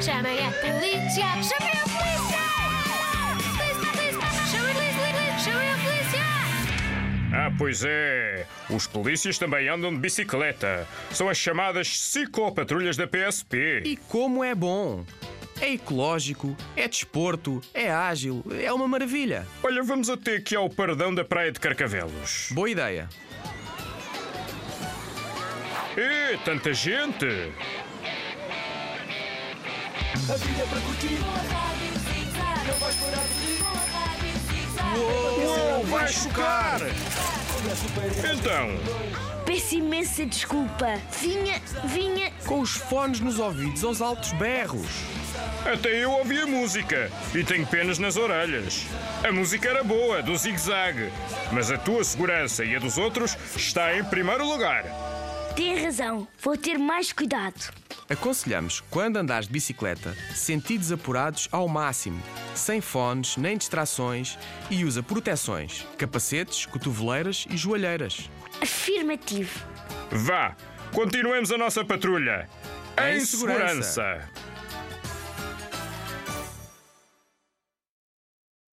Chamem a polícia! Chamem a polícia! Polícia, polícia! Chamem a polícia! Chamem a polícia! Ah, pois é. Os polícias também andam de bicicleta. São as chamadas ciclopatrulhas da PSP. E como é bom! É ecológico, é desporto, é ágil, é uma maravilha. Olha, vamos até aqui ao paradão da Praia de Carcavelos. Boa ideia. Ê, tanta gente! Uou, vai chocar! Então, Peço imensa desculpa. Vinha, vinha. Com os fones nos ouvidos aos altos berros. até eu ouvi a música e tenho penas nas orelhas. A música era boa, do zigue-zague, mas a tua segurança e a dos outros está em primeiro lugar. Tem razão. Vou ter mais cuidado. Aconselhamos, quando andares de bicicleta, sentidos apurados ao máximo, sem fones nem distrações e usa proteções, capacetes, cotoveleiras e joalheiras. Afirmativo. Vá, continuemos a nossa patrulha. Em Em segurança. segurança.